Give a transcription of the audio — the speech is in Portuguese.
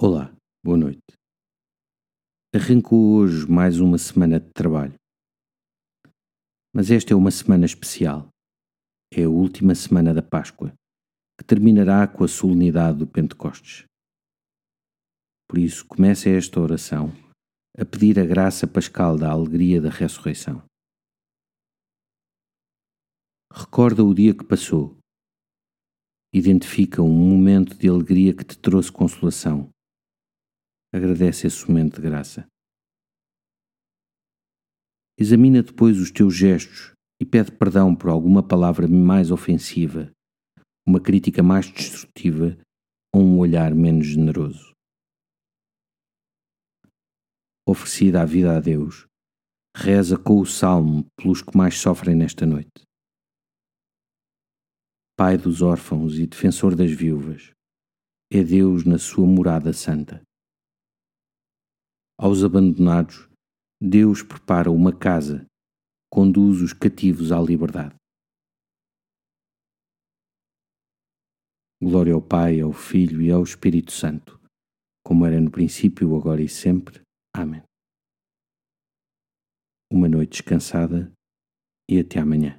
Olá, boa noite. Arrancou hoje mais uma semana de trabalho. Mas esta é uma semana especial. É a última semana da Páscoa, que terminará com a solenidade do Pentecostes. Por isso, comece esta oração a pedir a graça pascal da alegria da ressurreição. Recorda o dia que passou. Identifica um momento de alegria que te trouxe consolação agradece esse momento de graça. Examina depois os teus gestos e pede perdão por alguma palavra mais ofensiva, uma crítica mais destrutiva ou um olhar menos generoso. Oferecida a vida a Deus, reza com o salmo pelos que mais sofrem nesta noite. Pai dos órfãos e defensor das viúvas, é Deus na sua morada santa. Aos abandonados, Deus prepara uma casa, conduz os cativos à liberdade. Glória ao Pai, ao Filho e ao Espírito Santo, como era no princípio, agora e sempre. Amém. Uma noite descansada e até amanhã.